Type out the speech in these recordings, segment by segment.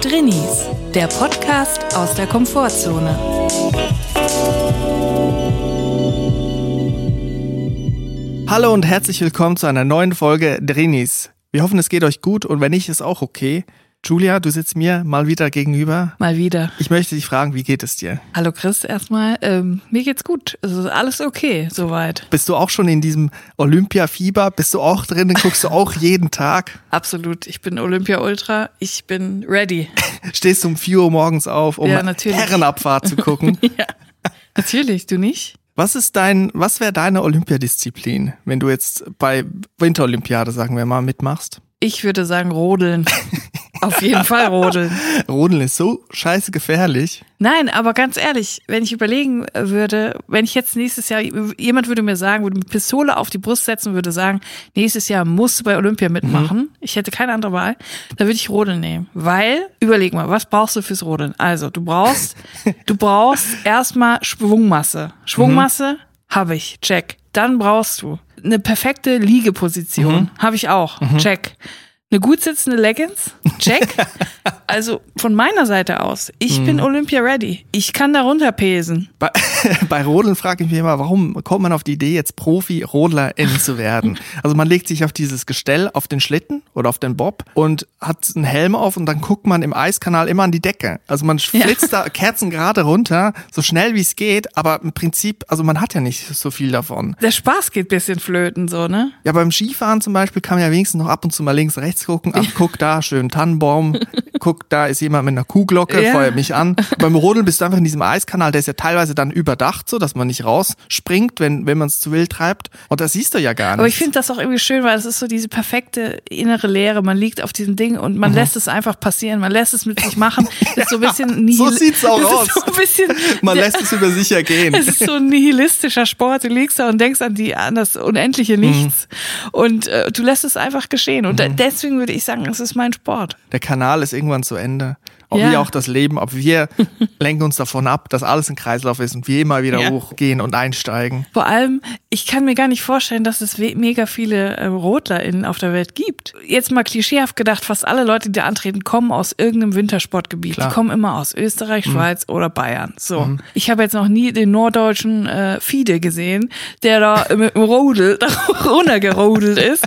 Drinnies, der Podcast aus der Komfortzone. Hallo und herzlich willkommen zu einer neuen Folge Drinnies. Wir hoffen, es geht euch gut und wenn nicht, ist auch okay. Julia, du sitzt mir mal wieder gegenüber. Mal wieder. Ich möchte dich fragen, wie geht es dir? Hallo Chris, erstmal. Ähm, mir geht's gut. Es ist alles okay, soweit. Bist du auch schon in diesem Olympia-Fieber? Bist du auch drin? Guckst du auch jeden Tag? Absolut. Ich bin Olympia-Ultra. Ich bin ready. Stehst du um 4 Uhr morgens auf, um Ja. Herrenabfahrt zu gucken? ja. Natürlich, du nicht? Was ist dein, was wäre deine Olympiadisziplin, wenn du jetzt bei Winterolympiade, sagen wir mal, mitmachst? Ich würde sagen Rodeln. Auf jeden Fall Rodeln. Rodeln ist so scheiße gefährlich. Nein, aber ganz ehrlich, wenn ich überlegen würde, wenn ich jetzt nächstes Jahr, jemand würde mir sagen, würde eine Pistole auf die Brust setzen würde sagen, nächstes Jahr musst du bei Olympia mitmachen. Ich hätte keine andere Wahl. Da würde ich Rodeln nehmen. Weil, überleg mal, was brauchst du fürs Rodeln? Also, du brauchst, du brauchst erstmal Schwungmasse. Schwungmasse habe ich, check. Dann brauchst du eine perfekte Liegeposition. Habe ich auch, check. Eine gut sitzende Leggings? Check. Also von meiner Seite aus, ich bin Olympia ready. Ich kann da runterpesen. Bei, bei Rodeln frage ich mich immer, warum kommt man auf die Idee, jetzt Profi-Rodlerin zu werden? Also man legt sich auf dieses Gestell, auf den Schlitten oder auf den Bob und hat einen Helm auf und dann guckt man im Eiskanal immer an die Decke. Also man flitzt da kerzengerade runter, so schnell wie es geht, aber im Prinzip, also man hat ja nicht so viel davon. Der Spaß geht bisschen flöten, so, ne? Ja, beim Skifahren zum Beispiel kann man ja wenigstens noch ab und zu mal links, rechts gucken. Ach, guck da, schön Tannenbaum. guck, da ist jemand mit einer Kuhglocke, Ja. feuert mich an. Beim Rodeln bist du einfach in diesem Eiskanal, der ist ja teilweise dann überdacht, so dass man nicht rausspringt, wenn, wenn man es zu wild treibt. Und das siehst du ja gar nicht. Aber ich finde das auch irgendwie schön, weil es ist so diese perfekte innere Leere. Man liegt auf diesem Ding und Mhm. man lässt es einfach passieren. Man lässt es mit sich machen. Ist so ein bisschen nihil- So sieht's auch aus. So bisschen, man lässt es über sich ergehen. Es ist so ein nihilistischer Sport. Du liegst da und denkst an die an das unendliche Nichts und äh, du lässt es einfach geschehen. Und da, deswegen würde ich sagen, es ist mein Sport. Der Kanal ist irgendwann zu Ende. Ob Ja. wie auch das Leben, ob wir lenken uns davon ab, dass alles ein Kreislauf ist und wir immer wieder Ja. hochgehen und einsteigen. Vor allem, ich kann mir gar nicht vorstellen, dass es mega viele äh, RodlerInnen auf der Welt gibt. Jetzt mal klischeehaft gedacht, fast alle Leute, die da antreten, kommen aus irgendeinem Wintersportgebiet. Klar. Die kommen immer aus Österreich, Schweiz oder Bayern. So. Ich habe jetzt noch nie den norddeutschen äh, Fide gesehen, der da mit dem Rodel da runtergerodelt ist.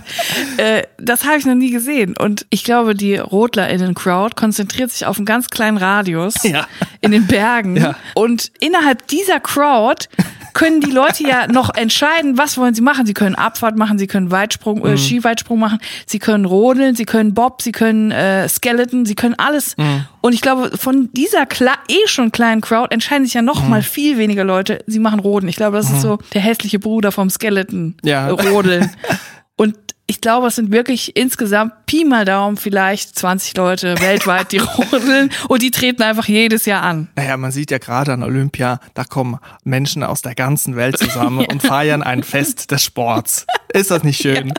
Äh, das habe ich noch nie gesehen. Und ich glaube, die RodlerInnen-Crowd konzentriert sich auf einen ganz kleinen Radius Ja. in den Bergen. Ja. Und innerhalb dieser Crowd können die Leute ja noch entscheiden, was wollen sie machen. Sie können Abfahrt machen, sie können Weitsprung, Mhm. äh, Skiweitsprung machen, sie können rodeln, sie können Bob, sie können äh, Skeleton, sie können alles. Mhm. Und ich glaube, von dieser kla eh schon kleinen Crowd entscheiden sich ja noch Mhm. mal viel weniger Leute, sie machen Roden. Ich glaube, das ist so der hässliche Bruder vom Skeleton. Ja. Rodeln. Und ich glaube, es sind wirklich insgesamt Pi mal Daumen vielleicht 20 Leute weltweit, die rodeln und die treten einfach jedes Jahr an. Naja, man sieht ja gerade an Olympia, da kommen Menschen aus der ganzen Welt zusammen und feiern ein Fest des Sports. Ist das nicht schön?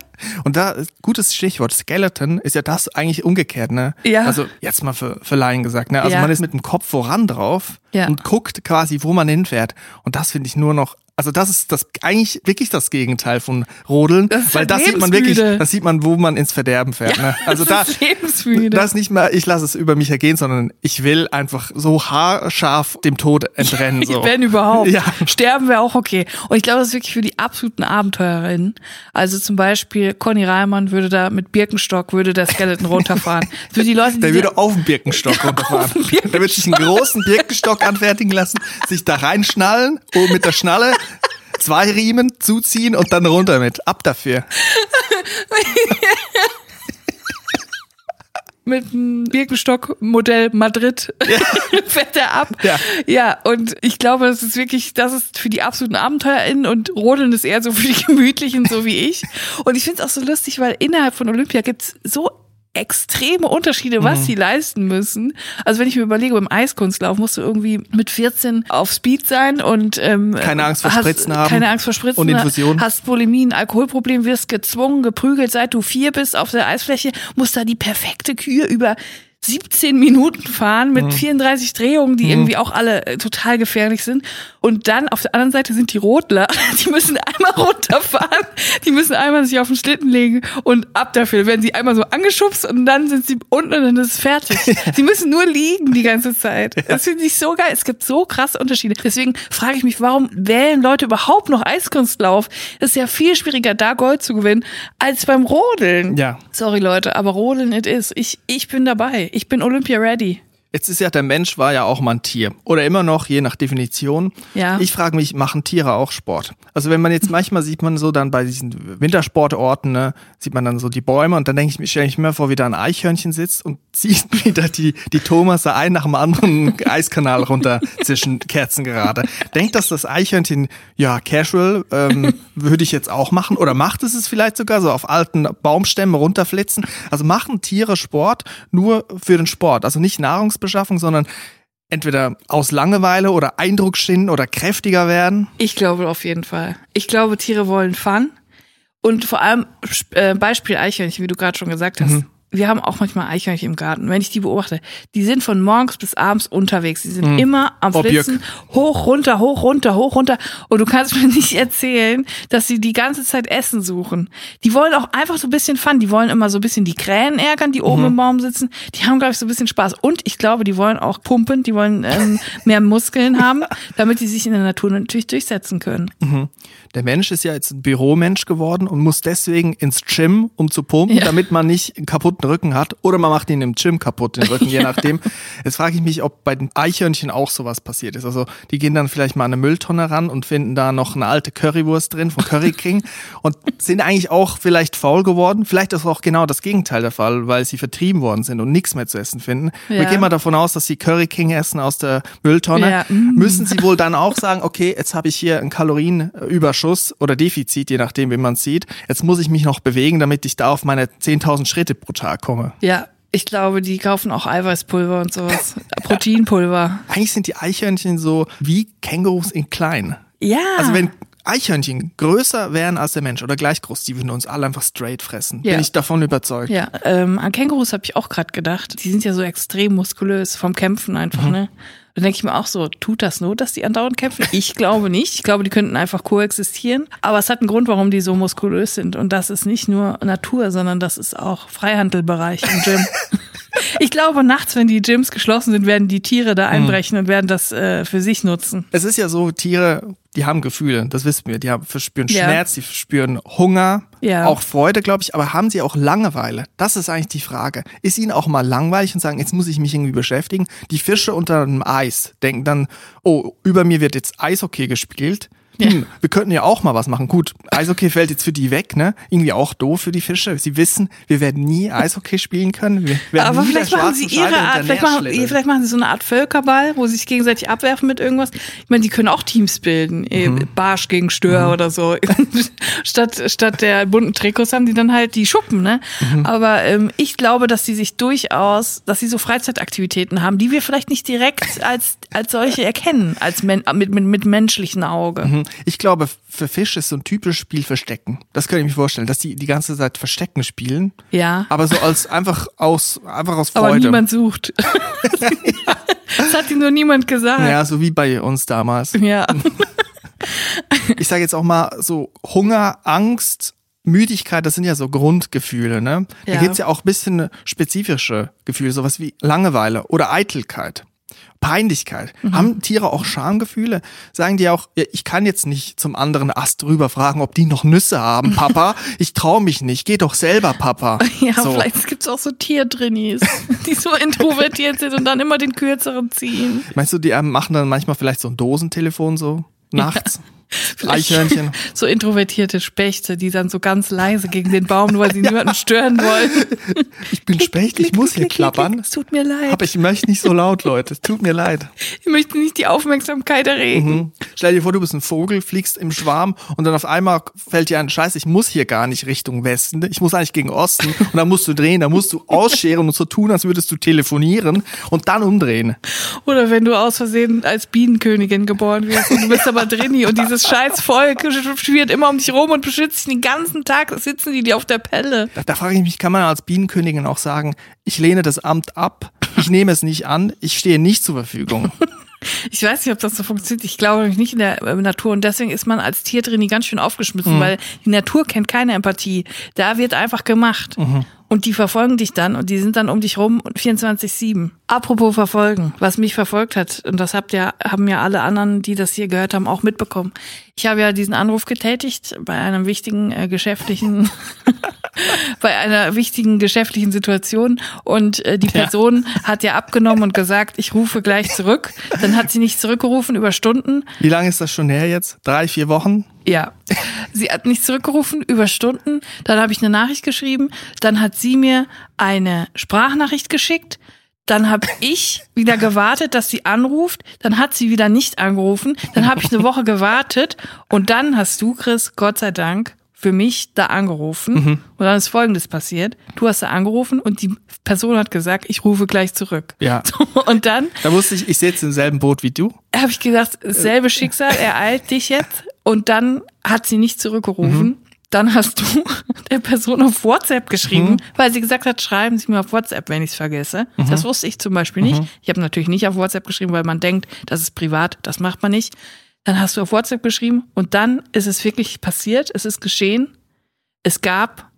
Und da, gutes Stichwort, Skeleton ist ja das eigentlich umgekehrt, ne? Ja. Also jetzt mal für, für Laien gesagt, ne? Also Ja. man ist mit dem Kopf voran drauf Ja. und guckt quasi, wo man hinfährt. Und das finde ich nur noch, also das ist das eigentlich wirklich das Gegenteil von Rodeln, ist weil das sieht man wirklich, das sieht man, wo man ins Verderben fährt, ne? Also da, das ist lebensmüde. das ist nicht mehr, ich lasse es über mich ergehen, sondern ich will einfach so haarscharf dem Tod entrennen. So. Wenn überhaupt. Ja. Sterben wäre auch okay. Und ich glaube, das ist wirklich für die absoluten Abenteuerinnen. Also zum Beispiel Conny Reimann würde da mit Birkenstock, würde der Skeleton runterfahren. Für die Leute, die Der würde auf dem Birkenstock runterfahren. Birkenstock. Der würde sich einen großen Birkenstock anfertigen lassen, sich da reinschnallen und mit der Schnalle zwei Riemen zuziehen und dann runter mit. Ab dafür. mit dem Birkenstock-Modell Madrid fährt er ab. Ja. ja, und ich glaube, das ist wirklich, das ist für die absoluten AbenteuerInnen und Rodeln ist eher so für die Gemütlichen, so wie ich. Und ich finde es auch so lustig, weil innerhalb von Olympia gibt's so extreme Unterschiede, was Mhm. sie leisten müssen. Also wenn ich mir überlege, beim Eiskunstlauf musst du irgendwie mit 14 auf Speed sein und ähm, Keine Angst vor hast, Spritzen haben keine Angst vor Spritzen und Infusion. hast Bulimie, ein Alkoholproblem, wirst gezwungen, geprügelt, seit du vier bist auf der Eisfläche, musst da die perfekte Kühe über 17 Minuten fahren mit 34 Drehungen, die irgendwie auch alle äh, total gefährlich sind. Und dann auf der anderen Seite sind die Rodler, die müssen einmal runterfahren, die müssen einmal sich auf den Schlitten legen und ab dafür werden sie einmal so angeschubst und dann sind sie unten und dann ist es fertig. Sie müssen nur liegen die ganze Zeit. Das finde ich so geil. Es gibt so krasse Unterschiede. Deswegen frage ich mich, warum wählen Leute überhaupt noch Eiskunstlauf? Es ist ja viel schwieriger, da Gold zu gewinnen, als beim Rodeln. Ja. Sorry Leute, aber Rodeln it is. Ich, ich bin dabei. Ich bin Olympia ready. Jetzt ist ja der Mensch war ja auch mal ein Tier oder immer noch je nach Definition. Ja. Ich frage mich, machen Tiere auch Sport? Also wenn man jetzt manchmal sieht man so dann bei diesen Wintersportorten, ne, sieht man dann so die Bäume und dann denke ich mir, stelle ich mir vor, wie da ein Eichhörnchen sitzt und sieht wieder die die Thomas ein nach dem anderen Eiskanal runter zwischen Kerzen gerade. Denkt das das Eichhörnchen ja casual ähm, würde ich jetzt auch machen oder macht es es vielleicht sogar so auf alten Baumstämmen runterflitzen? Also machen Tiere Sport nur für den Sport, also nicht Nahrungsbeschaffung, sondern entweder aus Langeweile oder Eindruck schinden oder kräftiger werden. Ich glaube auf jeden Fall. Ich glaube, Tiere wollen Fun. Und vor allem äh, Beispiel Eichhörnchen, wie du gerade schon gesagt hast. Wir haben auch manchmal Eichhörnchen im Garten. Wenn ich die beobachte, die sind von morgens bis abends unterwegs. Die sind immer am Objekt. Flitzen, hoch, runter, hoch, runter, hoch, runter. Und du kannst mir nicht erzählen, dass sie die ganze Zeit Essen suchen. Die wollen auch einfach so ein bisschen Fun. Die wollen immer so ein bisschen die Krähen ärgern, die oben im Baum sitzen. Die haben, glaube ich, so ein bisschen Spaß. Und ich glaube, die wollen auch pumpen. Die wollen ähm, mehr Muskeln haben, damit die sich in der Natur natürlich durchsetzen können. Der Mensch ist ja jetzt ein Büromensch geworden und muss deswegen ins Gym, um zu pumpen, Ja. damit man nicht einen kaputten Rücken hat. Oder man macht ihn im Gym kaputt, den Rücken, je nachdem. Jetzt frage ich mich, ob bei den Eichhörnchen auch sowas passiert ist. Also die gehen dann vielleicht mal an eine Mülltonne ran und finden da noch eine alte Currywurst drin vom Curry King und sind eigentlich auch vielleicht faul geworden. Vielleicht ist auch genau das Gegenteil der Fall, weil sie vertrieben worden sind und nichts mehr zu essen finden. Wir Ja. gehen mal davon aus, dass sie Curry King essen aus der Mülltonne. Ja, mm. Müssen sie wohl dann auch sagen, okay, jetzt habe ich hier einen Kalorienüberschuss oder Defizit, je nachdem, wie man sieht. Jetzt muss ich mich noch bewegen, damit ich da auf meine 10.000 Schritte pro Tag komme. Ja, ich glaube, die kaufen auch Eiweißpulver und sowas. Proteinpulver. Eigentlich sind die Eichhörnchen so wie Kängurus in klein. Ja. Also wenn Eichhörnchen größer wären als der Mensch oder gleich groß, die würden uns alle einfach straight fressen. Ja. Bin ich davon überzeugt. Ja, ähm, an Kängurus habe ich auch gerade gedacht. Die sind ja so extrem muskulös vom Kämpfen einfach, Mhm. ne? Dann denke ich mir auch so, tut das nur, dass die andauernd kämpfen? Ich glaube nicht. Ich glaube, die könnten einfach koexistieren. Aber es hat einen Grund, warum die so muskulös sind. Und das ist nicht nur Natur, sondern das ist auch Freihandelbereich im Gym. ich glaube, nachts, wenn die Gyms geschlossen sind, werden die Tiere Mhm. da einbrechen und werden das äh, für sich nutzen. Es ist ja so, Tiere, die haben Gefühle, das wissen wir. Die haben, verspüren Ja. Schmerz, die verspüren Hunger, Ja. auch Freude, glaube ich, aber haben sie auch Langeweile? Das ist eigentlich die Frage. Ist ihnen auch mal langweilig und sagen, jetzt muss ich mich irgendwie beschäftigen? Die Fische unter einem Eis denken dann, oh, über mir wird jetzt Eishockey gespielt. Hm, wir könnten ja auch mal was machen. Gut, Eishockey fällt jetzt für die weg, ne? Irgendwie auch doof für die Fische. Sie wissen, wir werden nie Eishockey spielen können. Aber vielleicht machen sie ihre Art, vielleicht machen, vielleicht machen sie so eine Art Völkerball, wo sie sich gegenseitig abwerfen mit irgendwas. Ich meine, die können auch Teams bilden, eh, Mhm. Barsch gegen Stör oder so. statt, statt der bunten Trikots haben die dann halt die Schuppen, ne? Mhm. Aber ähm, ich glaube, dass die sich durchaus, dass sie so Freizeitaktivitäten haben, die wir vielleicht nicht direkt als, als solche erkennen, als men mit, mit, mit menschlichem Auge. Mhm. Ich glaube, für Fisch ist so ein typisches Spiel Verstecken. Das könnte ich mir vorstellen, dass die die ganze Zeit Verstecken spielen. Ja. Aber so als einfach aus, einfach aus Aber Freude. niemand sucht. das hat ihm nur niemand gesagt. ja, so wie bei uns damals. ja. Ich sage jetzt auch mal so Hunger, Angst, Müdigkeit, das sind ja so Grundgefühle, ne? Da Ja. gibt's ja auch ein bisschen spezifische Gefühle, sowas wie Langeweile oder Eitelkeit. Peinlichkeit. Mhm. Haben Tiere auch Schamgefühle? Sagen die auch, ja, ich kann jetzt nicht zum anderen Ast rüber fragen, ob die noch Nüsse haben, Papa. Ich traue mich nicht. Geh doch selber, Papa. Ja, so. vielleicht gibt's auch so Tiertrainees, die so introvertiert sind und dann immer den kürzeren ziehen. Meinst du, die ähm, machen dann manchmal vielleicht so ein Dosentelefon so nachts? Eichhörnchen. So introvertierte Spechte, die dann so ganz leise gegen den Baum, nur weil sie niemanden stören wollen. Ich bin Specht, ich muss hier klappern. Es tut mir leid. Aber ich möchte nicht so laut, Leute. Es tut mir leid. Ich möchte nicht die Aufmerksamkeit erregen. Mhm. Stell dir vor, du bist ein Vogel, fliegst im Schwarm und dann auf einmal fällt dir ein Scheiß, ich muss hier gar nicht Richtung Westen, ich muss eigentlich gegen Osten und dann musst du drehen, dann musst du ausscheren und so tun, als würdest du telefonieren und dann umdrehen. Oder wenn du aus Versehen als Bienenkönigin geboren wirst und du bist aber Drini und dieses scheiß Volk schwirrt immer um dich rum und beschützt dich den ganzen Tag, sitzen die dir auf der Pelle. Da, da frage ich mich, kann man als Bienenkönigin auch sagen, ich lehne das Amt ab, Ich nehme es nicht an, ich stehe nicht zur Verfügung. Ich weiß nicht, ob das so funktioniert. Ich glaube nicht in der äh, Natur. Und deswegen ist man als Tiertrainer ganz schön aufgeschmissen, mhm. weil die Natur kennt keine Empathie. Da wird einfach gemacht. Mhm. Und die verfolgen dich dann und die sind dann um dich rum 24-7. Apropos verfolgen, was mich verfolgt hat, und das habt ja, haben ja alle anderen, die das hier gehört haben, auch mitbekommen. Ich habe ja diesen Anruf getätigt bei einem wichtigen äh, geschäftlichen, bei einer wichtigen geschäftlichen Situation und äh, die Person ja. hat ja abgenommen und gesagt, ich rufe gleich zurück. Dann hat sie nicht zurückgerufen über Stunden. Wie lange ist das schon her jetzt? Drei, vier Wochen? Ja. Sie hat nicht zurückgerufen über Stunden. Dann habe ich eine Nachricht geschrieben. Dann hat sie mir eine Sprachnachricht geschickt. Dann habe ich wieder gewartet, dass sie anruft. Dann hat sie wieder nicht angerufen. Dann habe ich eine Woche gewartet. Und dann hast du, Chris, Gott sei Dank, für mich da angerufen. Mhm. Und dann ist Folgendes passiert. Du hast da angerufen und die Person hat gesagt, ich rufe gleich zurück. Ja. So, und dann. Da wusste ich, ich sitze im selben Boot wie du. Habe ich gesagt, selbe Schicksal ereilt dich jetzt. Und dann hat sie nicht zurückgerufen. Mhm. Dann hast du der Person auf WhatsApp geschrieben, mhm. weil sie gesagt hat, schreiben Sie mir auf WhatsApp, wenn ich es vergesse. Mhm. Das wusste ich zum Beispiel nicht. Mhm. Ich habe natürlich nicht auf WhatsApp geschrieben, weil man denkt, das ist privat, das macht man nicht. Dann hast du auf WhatsApp geschrieben und dann ist es wirklich passiert, es ist geschehen. Es gab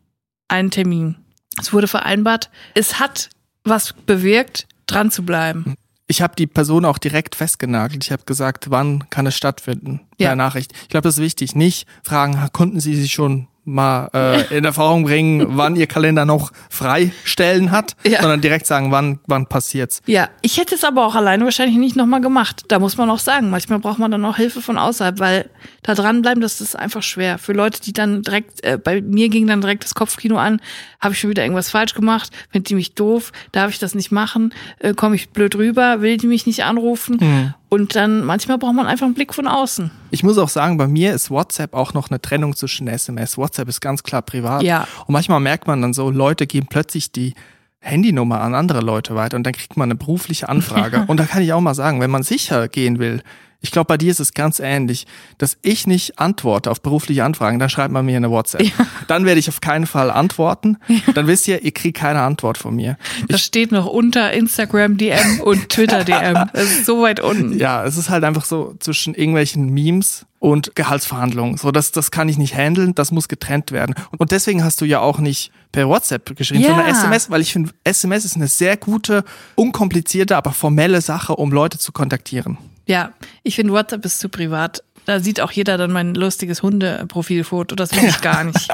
einen Termin. Es wurde vereinbart. Es hat was bewirkt, dran zu bleiben. Ich habe die Person auch direkt festgenagelt. Ich habe gesagt, wann kann es stattfinden? Ja. Per Nachricht. Ich glaube, das ist wichtig. Nicht fragen, konnten Sie sich schon mal äh, in Erfahrung bringen, wann ihr Kalender noch freistellen hat, ja. sondern direkt sagen, wann wann passiert's. Ja, ich hätte es aber auch alleine wahrscheinlich nicht nochmal gemacht. Da muss man auch sagen, manchmal braucht man dann auch Hilfe von außerhalb, weil da dranbleiben, das ist einfach schwer. Für Leute, die dann direkt, äh, bei mir ging dann direkt das Kopfkino an, habe ich schon wieder irgendwas falsch gemacht, findet die mich doof, darf ich das nicht machen, äh, komme ich blöd rüber, will die mich nicht anrufen. Mhm. Und dann manchmal braucht man einfach einen Blick von außen. Ich muss auch sagen, bei mir ist WhatsApp auch noch eine Trennung zwischen SMS. WhatsApp ist ganz klar privat. Ja. Und manchmal merkt man dann so, Leute geben plötzlich die Handynummer an andere Leute weiter und dann kriegt man eine berufliche Anfrage. und da kann ich auch mal sagen, wenn man sicher gehen will, ich glaube, bei dir ist es ganz ähnlich, dass ich nicht antworte auf berufliche Anfragen, dann schreibt man mir eine WhatsApp. Ja. Dann werde ich auf keinen Fall antworten. Ja. Dann wisst ihr, ihr kriegt keine Antwort von mir. Das ich, steht noch unter Instagram DM und Twitter DM. Das ist so weit unten. Ja, es ist halt einfach so zwischen irgendwelchen Memes und Gehaltsverhandlungen. So, das, das kann ich nicht handeln, das muss getrennt werden. Und deswegen hast du ja auch nicht per WhatsApp geschrieben, ja. sondern SMS, weil ich finde, SMS ist eine sehr gute, unkomplizierte, aber formelle Sache, um Leute zu kontaktieren. Ja, ich finde WhatsApp ist zu privat. Da sieht auch jeder dann mein lustiges Hundeprofilfoto. Das will ich gar nicht.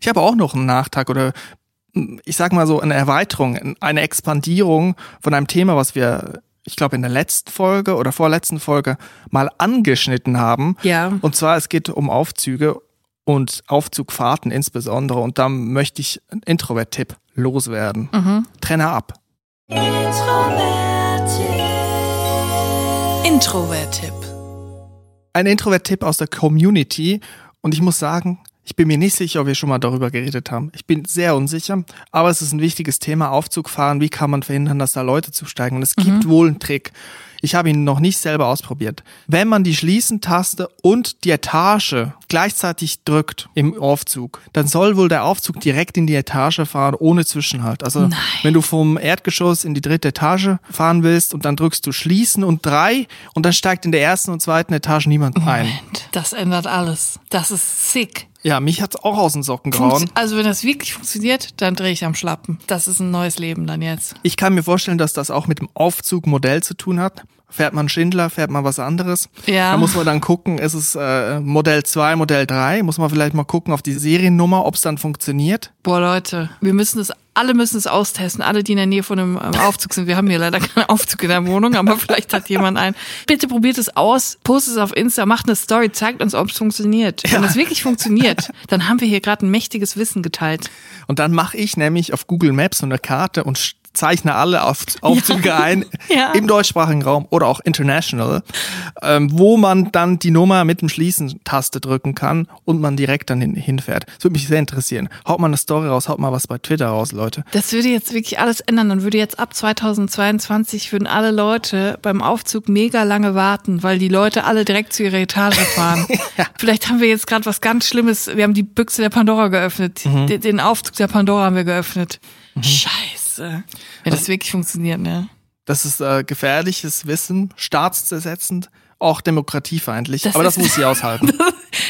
ich habe auch noch einen Nachtrag oder ich sag mal so eine Erweiterung, eine Expandierung von einem Thema, was wir, ich glaube, in der letzten Folge oder vorletzten Folge mal angeschnitten haben. Ja. Und zwar, es geht um Aufzüge und Aufzugfahrten insbesondere. Und da möchte ich einen Introvert-Tipp loswerden. Mhm. Trenne ab. Introvert-Tipp. Introvert-Tipp. Ein Introvert-Tipp aus der Community. Und ich muss sagen, ich bin mir nicht sicher, ob wir schon mal darüber geredet haben. Ich bin sehr unsicher, aber es ist ein wichtiges Thema, Aufzug fahren. Wie kann man verhindern, dass da Leute zusteigen? Und es gibt mhm. wohl einen Trick. Ich habe ihn noch nicht selber ausprobiert. Wenn man die Schließen-Taste und die Etage gleichzeitig drückt im Aufzug, dann soll wohl der Aufzug direkt in die Etage fahren, ohne Zwischenhalt. Also Nein. wenn du vom Erdgeschoss in die dritte Etage fahren willst und dann drückst du Schließen und drei und dann steigt in der ersten und zweiten Etage niemand ein. Moment, das ändert alles. Das ist sick. Ja, mich hat's auch aus den Socken gehauen. Funkt also wenn das wirklich funktioniert, dann drehe ich am Schlappen. Das ist ein neues Leben dann jetzt. Ich kann mir vorstellen, dass das auch mit dem Aufzugmodell zu tun hat. Fährt man Schindler, fährt man was anderes. Ja. Da muss man dann gucken, ist es äh, Modell 2, Modell 3? Muss man vielleicht mal gucken auf die Seriennummer, ob es dann funktioniert. Boah, Leute, wir müssen das, alle müssen es austesten, alle, die in der Nähe von einem ähm, Aufzug sind. Wir haben hier leider keinen Aufzug in der Wohnung, aber vielleicht hat jemand einen. Bitte probiert es aus, postet es auf Insta, macht eine Story, zeigt uns, ob es funktioniert. Wenn es wirklich funktioniert, dann haben wir hier gerade ein mächtiges Wissen geteilt. Und dann mache ich nämlich auf Google Maps so eine Karte und zeichne alle auf, Aufzüge ja. ein ja. im deutschsprachigen Raum oder auch international, ähm, wo man dann die Nummer mit dem Schließen-Taste drücken kann und man direkt dann hin, hinfährt. Das würde mich sehr interessieren. Haut mal eine Story raus, haut mal was bei Twitter raus, Leute. Das würde jetzt wirklich alles ändern. Dann würde jetzt ab 2022 würden alle Leute beim Aufzug mega lange warten, weil die Leute alle direkt zu ihrer Etage fahren. ja. Vielleicht haben wir jetzt gerade was ganz Schlimmes. Wir haben die Büchse der Pandora geöffnet. Mhm. Den, Aufzug der Pandora haben wir geöffnet. Mhm. Scheiße. Scheiße. Wenn das wirklich funktioniert, ne? Das ist äh, gefährliches Wissen, staatszersetzend, auch demokratiefeindlich. Das aber das muss sie aushalten.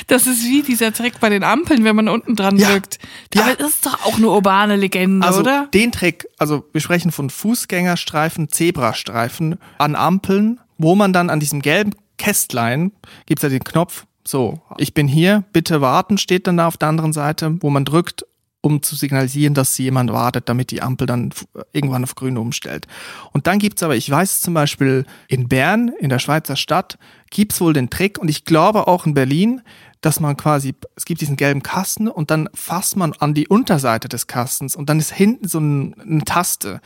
Das ist wie dieser Trick bei den Ampeln, wenn man unten dran Ja. drückt. Ja. Aber das ist doch auch eine urbane Legende, Also oder? den Trick, also wir sprechen von Fußgängerstreifen, Zebrastreifen an Ampeln, wo man dann an diesem gelben Kästlein, gibt's ja den Knopf, so, ich bin hier, bitte warten, steht dann da auf der anderen Seite, wo man drückt, um zu signalisieren, dass jemand wartet, damit die Ampel dann irgendwann auf grün umstellt. Und dann gibt's aber, ich weiß zum Beispiel in Bern, in der Schweizer Stadt, gibt's wohl den Trick und ich glaube auch in Berlin, dass man quasi, es gibt diesen gelben Kasten und dann fasst man an die Unterseite des Kastens und dann ist hinten so ein, eine Taste,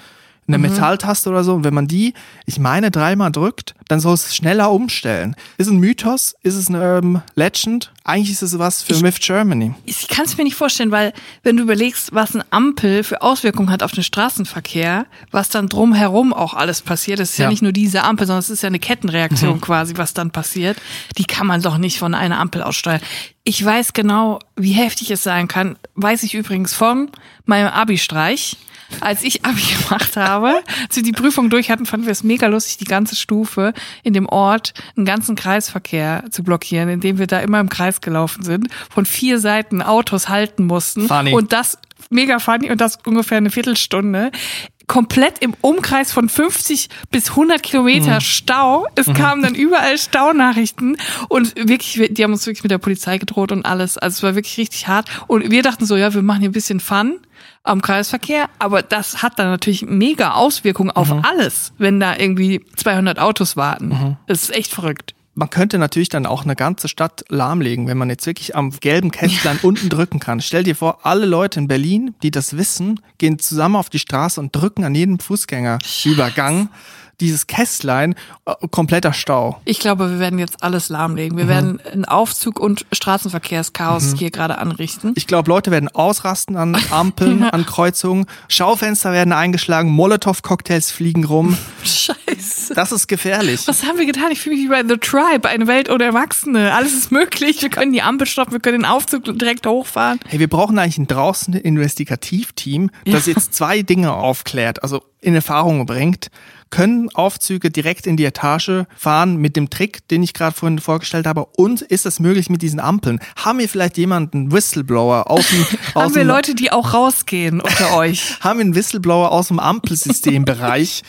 eine Metalltaste oder so. Und wenn man die, ich meine, dreimal drückt, dann soll es schneller umstellen. Ist ein Mythos? Ist es ein ähm, Legend? Eigentlich ist es was für Myth Germany. Ich kann es mir nicht vorstellen, weil wenn du überlegst, was eine Ampel für Auswirkungen hat auf den Straßenverkehr, was dann drumherum auch alles passiert, das ist ja, Ja. nicht nur diese Ampel, sondern es ist ja eine Kettenreaktion quasi, was dann passiert, die kann man doch nicht von einer Ampel aussteuern. Ich weiß genau, wie heftig es sein kann, weiß ich übrigens von meinem Abi-Streich. Als ich Abi gemacht habe, als wir die Prüfung durch hatten, fanden wir es mega lustig, die ganze Stufe in dem Ort einen ganzen Kreisverkehr zu blockieren, indem wir da immer im Kreis gelaufen sind, von vier Seiten Autos halten mussten. Funny. Und das mega funny und das ungefähr eine Viertelstunde. Komplett im Umkreis von 50 bis 100 Kilometer Mhm. Stau. Es kamen dann überall Staunachrichten und wirklich, die haben uns wirklich mit der Polizei gedroht und alles. Also es war wirklich richtig hart. Und wir dachten so, ja, wir machen hier ein bisschen Fun am Kreisverkehr, aber das hat dann natürlich mega Auswirkungen auf Mhm. alles, wenn da irgendwie 200 Autos warten. Das ist echt verrückt. Man könnte natürlich dann auch eine ganze Stadt lahmlegen, wenn man jetzt wirklich am gelben Kästlein unten drücken kann. Stell dir vor, alle Leute in Berlin, die das wissen, gehen zusammen auf die Straße und drücken an jedem Fußgängerübergang dieses Kästlein, äh, kompletter Stau. Ich glaube, wir werden jetzt alles lahmlegen. Wir werden einen Aufzug und Straßenverkehrschaos hier gerade anrichten. Ich glaube, Leute werden ausrasten an Ampeln, an Kreuzungen, Schaufenster werden eingeschlagen, Molotow-Cocktails fliegen rum. Scheiße. Das ist gefährlich. Was haben wir getan? Ich fühle mich wie bei The Tribe, eine Welt ohne Erwachsene. Alles ist möglich. Wir können die Ampel stoppen, wir können den Aufzug direkt hochfahren. Hey, wir brauchen eigentlich ein draußen Investigativteam, das jetzt zwei Dinge aufklärt, also in Erfahrung bringt. Können Aufzüge direkt in die Etage fahren mit dem Trick, den ich gerade vorhin vorgestellt habe? Und ist das möglich mit diesen Ampeln? Haben wir vielleicht jemanden, Whistleblower aus dem, aus Haben wir Leute, die auch rausgehen unter euch? haben wir einen Whistleblower aus dem Ampelsystembereich?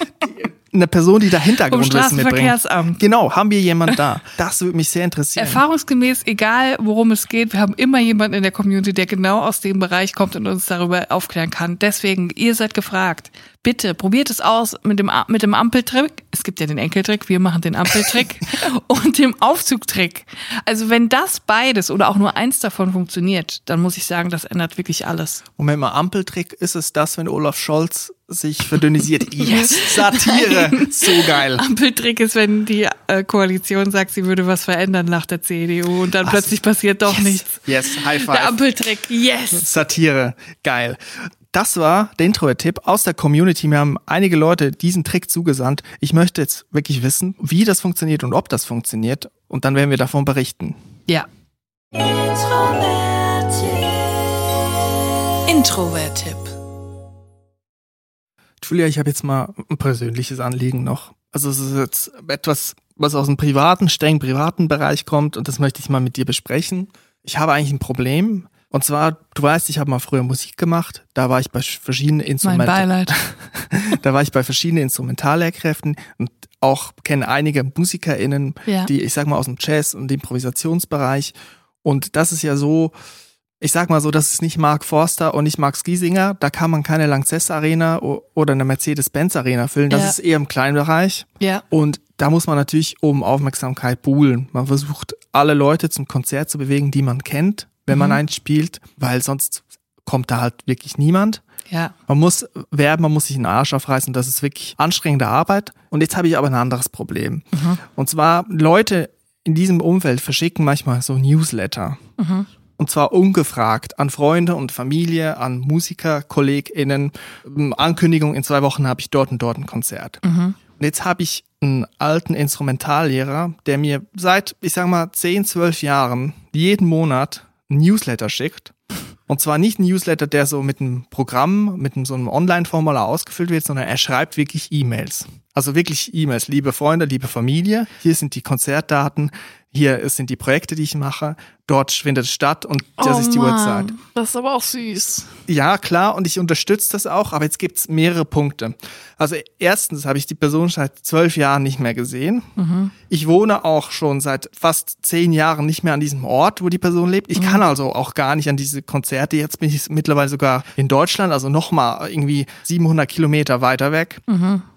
Eine Person, die da Hintergrundwissen mitbringt. Straßenverkehrsamt. Genau, haben wir jemanden da? Das würde mich sehr interessieren. Erfahrungsgemäß, egal worum es geht, wir haben immer jemanden in der Community, der genau aus dem Bereich kommt und uns darüber aufklären kann. Deswegen, ihr seid gefragt. Bitte probiert es aus mit dem, mit dem Ampeltrick. Es gibt ja den Enkeltrick, wir machen den Ampeltrick und dem Aufzugtrick. Also wenn das beides oder auch nur eins davon funktioniert, dann muss ich sagen, das ändert wirklich alles. Moment mal, Ampeltrick, ist es das, wenn Olaf Scholz sich verdünnisiert? Yes, Satire, so geil. Ampeltrick ist, wenn die äh, Koalition sagt, sie würde was verändern nach der CDU und dann plötzlich passiert doch yes, nichts. Yes, High Der Five. Ampeltrick, yes! Satire, geil. Das war der Intro-Tipp aus der Community. Mir haben einige Leute diesen Trick zugesandt. Ich möchte jetzt wirklich wissen, wie das funktioniert und ob das funktioniert. Und dann werden wir davon berichten. Ja. Introvert-Tipp. Julia, ich habe jetzt mal ein persönliches Anliegen noch. Also es ist jetzt etwas, was aus dem privaten, streng privaten Bereich kommt und das möchte ich mal mit dir besprechen. Ich habe eigentlich ein Problem. Und zwar, du weißt, ich habe mal früher Musik gemacht. Da war ich bei verschiedenen. Beileid. Da war ich bei verschiedenen Instrumentallehrkräften und auch kenne einige MusikerInnen, Ja. die, ich sag mal, aus dem Jazz- und Improvisationsbereich. Und das ist ja so, ich sag mal so, das ist nicht Mark Forster und nicht Max Giesinger. Da kann man keine Lanxess Arena oder eine Mercedes-Benz Arena füllen. Das Ja. ist eher im kleinen Bereich. Ja. Und da muss man natürlich um Aufmerksamkeit buhlen. Man versucht, alle Leute zum Konzert zu bewegen, die man kennt, wenn man eins spielt, weil sonst kommt da halt wirklich niemand. Ja. Man muss werben, man muss sich den Arsch aufreißen. Das ist wirklich anstrengende Arbeit. Und jetzt habe ich aber ein anderes Problem. Und zwar Leute in diesem Umfeld verschicken manchmal so Newsletter. Und zwar ungefragt an Freunde und Familie, an Musiker, KollegInnen. Ähm, Ankündigung, in zwei Wochen habe ich dort und dort ein Konzert. Und jetzt habe ich einen alten Instrumentallehrer, der mir seit, ich sag mal, 10, 12 Jahren jeden Monat Newsletter schickt. Und zwar nicht ein Newsletter, der so mit einem Programm, mit einem, so einem Online-Formular ausgefüllt wird, sondern er schreibt wirklich E-Mails. Also wirklich E-Mails, liebe Freunde, liebe Familie, hier sind die Konzertdaten, hier sind die Projekte, die ich mache, dort findet es statt und das oh ist die Mann, Uhrzeit. Das ist aber auch süß. Ja, klar, und ich unterstütze das auch, aber jetzt gibt's mehrere Punkte. Also erstens habe ich die Person seit zwölf Jahren nicht mehr gesehen. Ich wohne auch schon seit fast zehn Jahren nicht mehr an diesem Ort, wo die Person lebt. Ich kann also auch gar nicht an diese Konzerte. Jetzt bin ich mittlerweile sogar in Deutschland, also nochmal irgendwie 700 Kilometer weiter weg.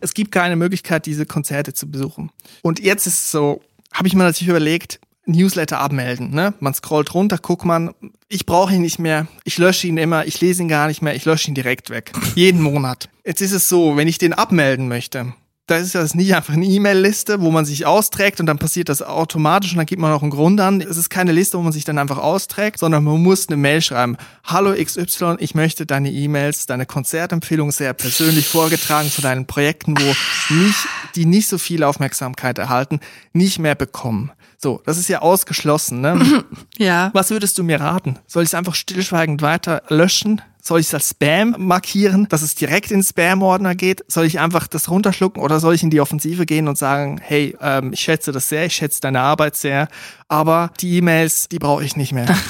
Es gibt keine Möglichkeit, diese Konzerte zu besuchen. Und jetzt ist es so, habe ich mir natürlich überlegt, Newsletter abmelden. Ne? Man scrollt runter, guckt man, ich brauche ihn nicht mehr, ich lösche ihn immer, ich lese ihn gar nicht mehr, ich lösche ihn direkt weg. Jeden Monat. Jetzt ist es so, wenn ich den abmelden möchte, da ist das nicht einfach eine E-Mail-Liste, wo man sich austrägt und dann passiert das automatisch und dann gibt man auch einen Grund an. Es ist keine Liste, wo man sich dann einfach austrägt, sondern man muss eine Mail schreiben. Hallo XY, ich möchte deine E-Mails, deine Konzertempfehlung sehr persönlich vorgetragen zu deinen Projekten, wo nicht, die nicht so viel Aufmerksamkeit erhalten, nicht mehr bekommen. So, das ist ja ausgeschlossen, ne? Ja. Was würdest du mir raten? Soll ich es einfach stillschweigend weiter löschen? Soll ich es als Spam markieren, dass es direkt in den Spam-Ordner geht? Soll ich einfach das runterschlucken oder soll ich in die Offensive gehen und sagen, hey, ähm, ich schätze das sehr, ich schätze deine Arbeit sehr, aber die E-Mails, die brauche ich nicht mehr.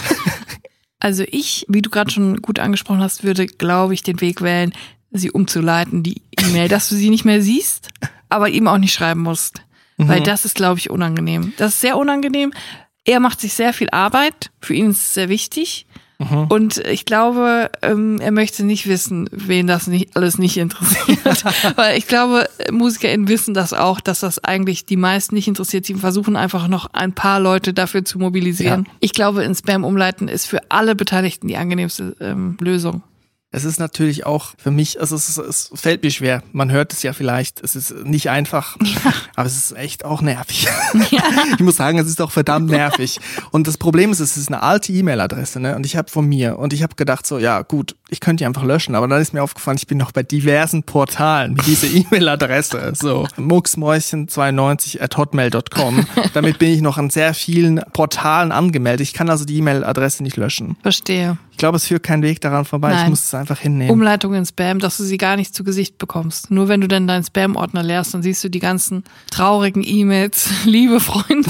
Also ich, wie du gerade schon gut angesprochen hast, würde, glaube ich, den Weg wählen, sie umzuleiten, die E-Mail, dass du sie nicht mehr siehst, aber ihm auch nicht schreiben musst. Weil das ist, glaube ich, unangenehm. Das ist sehr unangenehm. Er macht sich sehr viel Arbeit. Für ihn ist es sehr wichtig. Und ich glaube, ähm, er möchte nicht wissen, wen das nicht alles nicht interessiert. Weil ich glaube, MusikerInnen wissen das auch, dass das eigentlich die meisten nicht interessiert. Sie versuchen einfach noch ein paar Leute dafür zu mobilisieren. Ja. Ich glaube, in Spam umleiten ist für alle Beteiligten die angenehmste ähm, Lösung. Es ist natürlich auch für mich, also es, es fällt mir schwer. Man hört es ja vielleicht. Es ist nicht einfach, aber es ist echt auch nervig. ich muss sagen, es ist auch verdammt nervig. Und das Problem ist, es ist eine alte E-Mail-Adresse, ne? Und ich habe von mir und ich habe gedacht so, ja gut, ich könnte die einfach löschen. Aber dann ist mir aufgefallen, ich bin noch bei diversen Portalen mit dieser E-Mail-Adresse. So mucksmäuschen92 at hotmail.com. Damit bin ich noch an sehr vielen Portalen angemeldet. Ich kann also die E-Mail-Adresse nicht löschen. Verstehe. Ich glaube, es führt kein Weg daran vorbei. Ich Nein. muss es einfach hinnehmen. Umleitung in Spam, dass du sie gar nicht zu Gesicht bekommst. Nur wenn du dann deinen Spam-Ordner leerst, dann siehst du die ganzen traurigen E-Mails, liebe Freunde.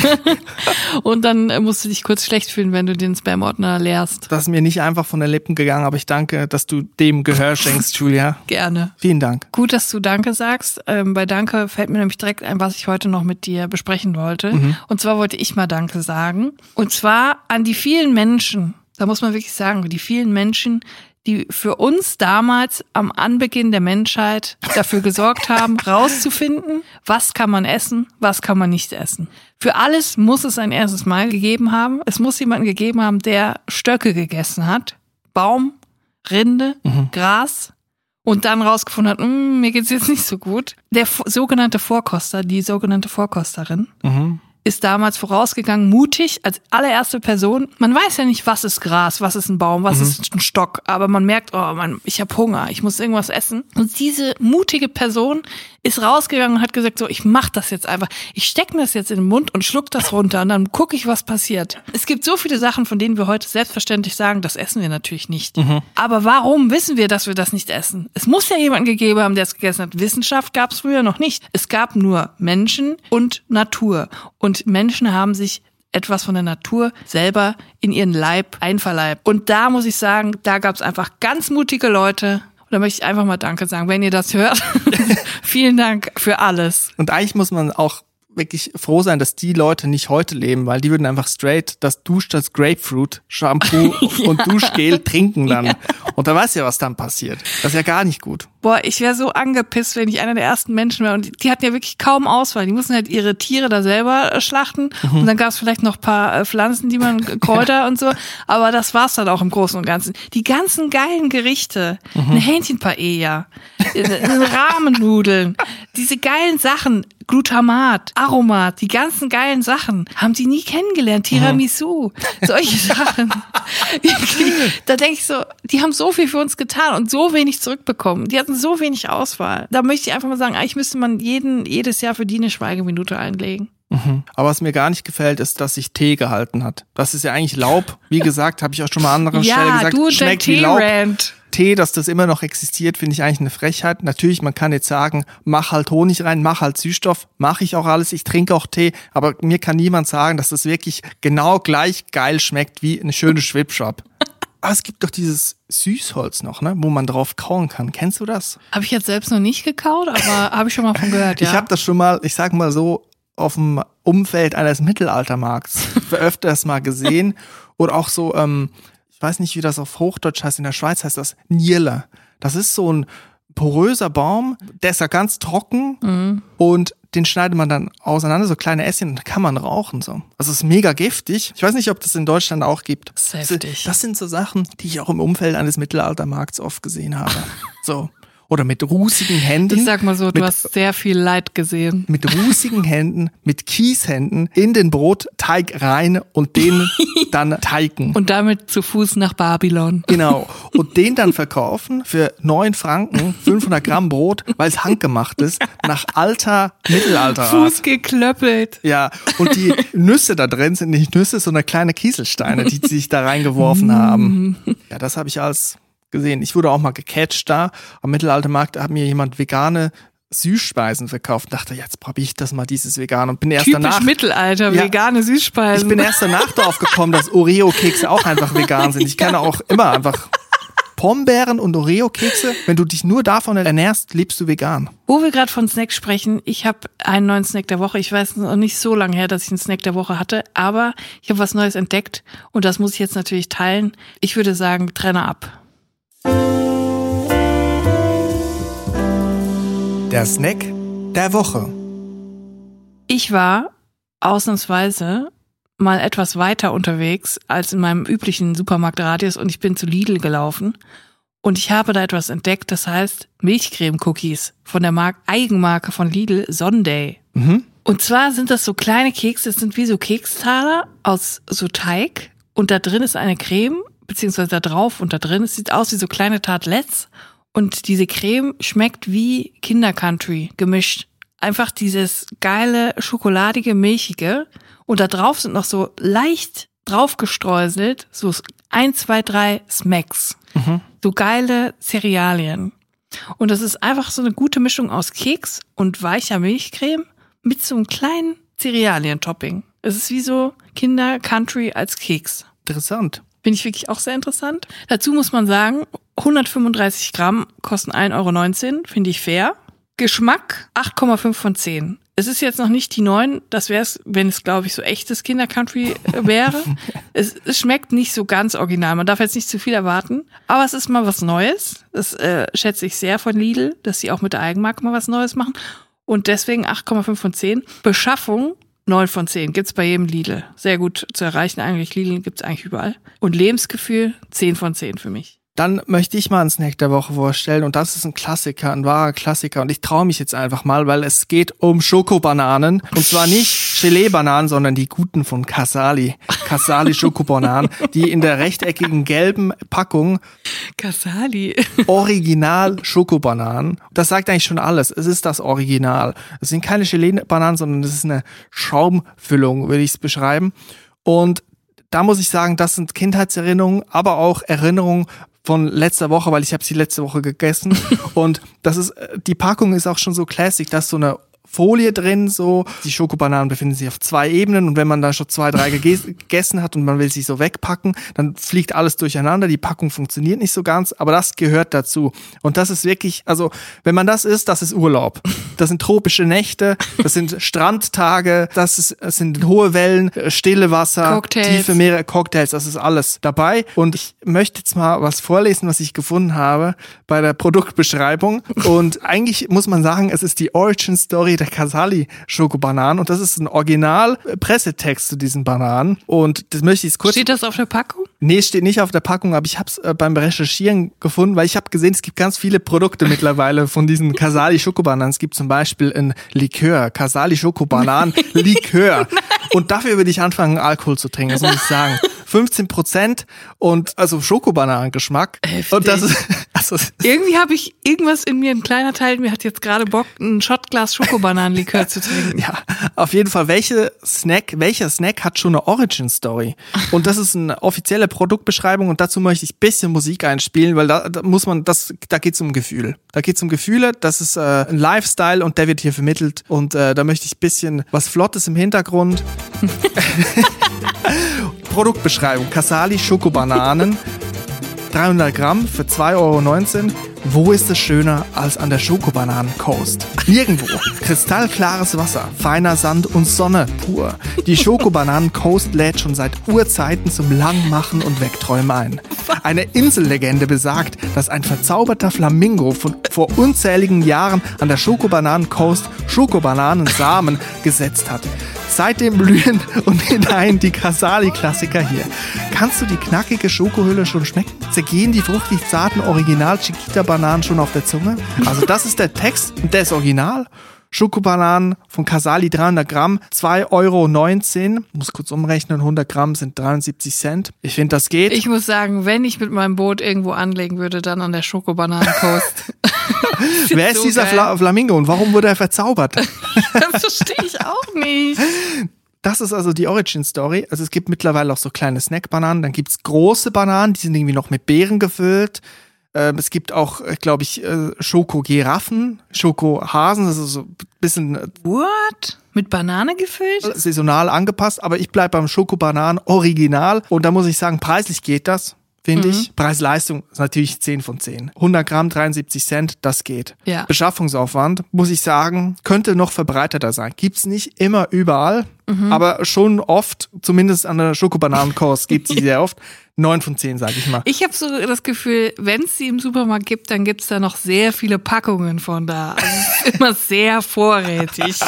Und dann äh, musst du dich kurz schlecht fühlen, wenn du den Spam-Ordner leerst. Das ist mir nicht einfach von den Lippen gegangen, aber ich danke, dass du dem Gehör schenkst, Julia. Gerne. Vielen Dank. Gut, dass du Danke sagst. Ähm, bei Danke fällt mir nämlich direkt ein, was ich heute noch mit dir besprechen wollte. Und zwar wollte ich mal Danke sagen. Und zwar an die vielen Menschen, da muss man wirklich sagen, die vielen Menschen, die für uns damals am Anbeginn der Menschheit dafür gesorgt haben, rauszufinden, was kann man essen, was kann man nicht essen. Für alles muss es ein erstes Mal gegeben haben. Es muss jemanden gegeben haben, der Stöcke gegessen hat, Baum, Rinde, Gras und dann rausgefunden hat, "Mm, mir geht's jetzt nicht so gut. Der sogenannte Vorkoster, die sogenannte Vorkosterin, ist damals vorausgegangen, mutig, als allererste Person. Man weiß ja nicht, was ist Gras, was ist ein Baum, was ist ein Stock, aber man merkt, oh man, ich habe Hunger, ich muss irgendwas essen. Und diese mutige Person ist rausgegangen und hat gesagt, so, ich mach das jetzt einfach. Ich steck mir das jetzt in den Mund und schluck das runter und dann gucke ich, was passiert. Es gibt so viele Sachen, von denen wir heute selbstverständlich sagen, das essen wir natürlich nicht. Aber warum wissen wir, dass wir das nicht essen? Es muss ja jemanden gegeben haben, der es gegessen hat. Wissenschaft gab es früher noch nicht. Es gab nur Menschen und Natur. Und Menschen haben sich etwas von der Natur selber in ihren Leib einverleibt. Und da muss ich sagen, da gab es einfach ganz mutige Leute. Und da möchte ich einfach mal Danke sagen, wenn ihr das hört. Vielen Dank für alles. Und eigentlich muss man auch wirklich froh sein, dass die Leute nicht heute leben, weil die würden einfach straight das Dusch, das Grapefruit, Shampoo und Duschgel trinken dann. Und da weiß ja, was dann passiert. Das ist ja gar nicht gut. Boah, ich wäre so angepisst, wenn ich einer der ersten Menschen wäre. Und die, die hatten ja wirklich kaum Auswahl. Die mussten halt ihre Tiere da selber äh, schlachten. Und dann gab es vielleicht noch paar äh, Pflanzen, die man Kräuter und so. Aber das war's dann auch im Großen und Ganzen. Die ganzen geilen Gerichte, eine Hähnchenpaella, äh, Rahmennudeln, diese geilen Sachen, Glutamat, Aromat, die ganzen geilen Sachen, haben sie nie kennengelernt. Tiramisu, solche Sachen. da denke ich so, die haben so viel für uns getan und so wenig zurückbekommen. Die hatten so wenig Auswahl. Da möchte ich einfach mal sagen, eigentlich müsste man jeden, jedes Jahr für die eine Schweigeminute einlegen. Aber was mir gar nicht gefällt, ist, dass sich Tee gehalten hat. Das ist ja eigentlich Laub. Wie gesagt, habe ich auch schon mal an anderer Stelle Ja, gesagt, du schmeckt wie Laub. Tee-Rant. Tee, dass das immer noch existiert, finde ich eigentlich eine Frechheit. Natürlich, man kann jetzt sagen, mach halt Honig rein, mach halt Süßstoff, mache ich auch alles, ich trinke auch Tee, aber mir kann niemand sagen, dass das wirklich genau gleich geil schmeckt wie eine schöne Schwipschwap. Aber es gibt doch dieses Süßholz noch, ne, wo man drauf kauen kann. Kennst du das? Habe ich jetzt selbst noch nicht gekaut, aber habe ich schon mal von gehört, ja. Ich habe das schon mal, ich sag mal so, auf dem Umfeld eines Mittelaltermarkts öfters mal gesehen. Oder auch so, ähm, ich weiß nicht, wie das auf Hochdeutsch heißt, in der Schweiz heißt das Nierle. Das ist so ein poröser Baum, der ist ja ganz trocken Mhm. und den schneidet man dann auseinander, so kleine Ästchen, und dann kann man rauchen. So. Also es ist mega giftig. Ich weiß nicht, ob das in Deutschland auch gibt. Das. Das sind so Sachen, die ich auch im Umfeld eines Mittelaltermarkts oft gesehen habe. so. Oder mit rußigen Händen. ich sag mal so, du mit, hast sehr viel Leid gesehen. mit rußigen Händen, mit Kieshänden in den Brotteig rein und den dann teigen. Und damit zu Fuß nach Babylon. Genau. Und den dann verkaufen für 9 Franken, 500 Gramm Brot, weil es handgemacht ist, nach alter Mittelalterart. Fuß geklöppelt. Ja, und die Nüsse da drin sind nicht Nüsse, sondern kleine Kieselsteine, die sie sich da reingeworfen haben. Ja, das habe ich alles gesehen. Ich wurde auch mal gecatcht da. Am Mittelaltermarkt hat mir jemand vegane Süßspeisen verkauft. Dachte, jetzt probiere ich das mal, dieses Vegan. Und bin erst Typisch danach. Mittelalter, Ja. vegane Süßspeisen. Ich bin erst danach drauf gekommen, dass Oreo-Kekse auch einfach vegan sind. Ich kann auch immer einfach Pombeeren und Oreo-Kekse. Wenn du dich nur davon ernährst, lebst du vegan. Wo wir gerade von Snacks sprechen, ich habe einen neuen Snack der Woche. Ich weiß noch nicht so lange her, dass ich einen Snack der Woche hatte, aber ich habe was Neues entdeckt und das muss ich jetzt natürlich teilen. Ich würde sagen, Trenner ab. Der Snack der Woche. Ich war ausnahmsweise mal etwas weiter unterwegs als in meinem üblichen Supermarktradius und ich bin zu Lidl gelaufen und ich habe da etwas entdeckt, das heißt Milchcreme-Cookies von der Mark Eigenmarke von Lidl, Sunday. Und zwar sind das so kleine Kekse, das sind wie so Kekstaler aus so Teig und da drin ist eine Creme, beziehungsweise da drauf und da drin, es sieht aus wie so kleine Tartlets und diese Creme schmeckt wie Kindercountry gemischt. Einfach dieses geile, schokoladige, milchige und da drauf sind noch so leicht draufgestreuselt, so ein, zwei, drei Smacks. So geile Cerealien. Und das ist einfach so eine gute Mischung aus Keks und weicher Milchcreme mit so einem kleinen Cerealien-Topping. Es ist wie so Kinder-Country als Keks. Interessant. Finde ich wirklich auch sehr interessant. Dazu muss man sagen, 135 Gramm kosten 1,19 Euro, finde ich fair. Geschmack 8,5 von 10. Es ist jetzt noch nicht die 9, das wäre es, wenn es, glaube ich, so echtes Kinder-Country wäre. es, es schmeckt nicht so ganz original, man darf jetzt nicht zu viel erwarten. Aber es ist mal was Neues. Das äh, schätze ich sehr von Lidl, dass sie auch mit der Eigenmarke mal was Neues machen. Und deswegen 8,5 von 10. Beschaffung 9 von 10. Gibt's bei jedem Lidl. Sehr gut zu erreichen eigentlich. Lidl gibt's eigentlich überall. Und Lebensgefühl 10 von 10 für mich. Dann möchte ich mal einen Snack der Woche vorstellen und das ist ein Klassiker, ein wahrer Klassiker und ich traue mich jetzt einfach mal, weil es geht um Schokobananen und zwar nicht Gelee-Bananen, sondern die guten von Casali. Casali Schokobananen, die in der rechteckigen gelben Packung Casali. Original Schokobananen. Das sagt eigentlich schon alles. Es ist das Original. Es sind keine Gelee-Bananen, sondern es ist eine Schaumfüllung, würde ich es beschreiben. Und da muss ich sagen, das sind Kindheitserinnerungen, aber auch Erinnerungen von letzter Woche, weil ich habe sie letzte Woche gegessen. Und das ist, äh, die Packung ist auch schon so classic, da ist so eine Folie drin, so. Die Schokobananen befinden sich auf zwei Ebenen und wenn man da schon zwei, drei geges- gegessen hat und man will sie so wegpacken, dann fliegt alles durcheinander. Die Packung funktioniert nicht so ganz, aber das gehört dazu. Und das ist wirklich, also, wenn man das isst, das ist Urlaub. Das sind tropische Nächte, das sind Strandtage, das, ist, das sind hohe Wellen, stille Wasser, Cocktails. tiefe Meere, Cocktails, das ist alles dabei. Und ich möchte jetzt mal was vorlesen, was ich gefunden habe bei der Produktbeschreibung. Und eigentlich muss man sagen, es ist die Origin Story der Casali Schokobananen und das ist ein Original Pressetext zu diesen Bananen. Und das möchte ich jetzt kurz Steht das auf der Packung? Nee, steht nicht auf der Packung, aber ich habe es äh, beim Recherchieren gefunden, weil ich habe gesehen, es gibt ganz viele Produkte mittlerweile von diesen Casali Schokobananen. Es gibt zum Beispiel ein Likör, Casali Schokobananen Likör. Und dafür würde ich anfangen, Alkohol zu trinken, das muss ich sagen. 15 Prozent und also Schokobananengeschmack. Heftig. Und das ist, Also, Irgendwie habe ich irgendwas in mir, ein kleiner Teil, mir hat jetzt gerade Bock, ein Shotglas Schokobananenlikör zu trinken. ja, auf jeden Fall, welche Snack, welcher Snack hat schon eine Origin-Story? Und das ist eine offizielle Produktbeschreibung und dazu möchte ich bisschen Musik einspielen, weil da, da muss man, das, da geht's um Gefühl. Da geht's um Gefühle, das ist äh, ein Lifestyle und der wird hier vermittelt und äh, da möchte ich bisschen was Flottes im Hintergrund. Produktbeschreibung, Casali Schokobananen. 300 Gramm für 2,19 Euro. Wo ist es schöner als an der Schokobananen-Coast? Nirgendwo. Kristallklares Wasser, feiner Sand und Sonne pur. Die Schokobananen-Coast lädt schon seit Urzeiten zum Langmachen und Wegträumen ein. Eine Insellegende besagt, dass ein verzauberter Flamingo von vor unzähligen Jahren an der Schokobananen-Coast Schokobananensamen gesetzt hat. Seitdem blühen und hinein die Casali-Klassiker hier. Kannst du die knackige Schokohülle schon schmecken? Zergehen die fruchtig zarten Original-Chiquita-Bananen schon auf der Zunge? Also das ist der Text und der ist original. Schokobananen von Casali 300 Gramm, 2,19 Euro. Muss kurz umrechnen, 100 Gramm sind 73 Cent. Ich finde, das geht. Ich muss sagen, wenn ich mit meinem Boot irgendwo anlegen würde, dann an der Schokobananencoast. Wer ist so dieser. Fla Flamingo und warum wurde er verzaubert? das verstehe ich auch nicht. Das ist also die Origin-Story. Also es gibt mittlerweile auch so kleine Snack-Bananen. Dann gibt's große Bananen, die sind irgendwie noch mit Beeren gefüllt. Ähm, es gibt auch, glaube ich, äh, Schoko-Giraffen, Schoko-Hasen, das ist so ein bisschen äh, What? Mit Banane gefüllt? saisonal angepasst. Aber ich bleib beim Schoko-Bananen original. Und da muss ich sagen, preislich geht das. Finde ich. Preis-Leistung ist natürlich 10 von 10. 100 Gramm, 73 Cent, das geht. Ja. Beschaffungsaufwand, muss ich sagen, könnte noch verbreiteter sein. Gibt's nicht immer überall, aber schon oft, zumindest an der Schokobananenkost gibt's sie sehr oft. 9 von 10, sag ich mal. Ich habe so das Gefühl, wenn es sie im Supermarkt gibt, dann gibt's da noch sehr viele Packungen von da. Also immer sehr vorrätig.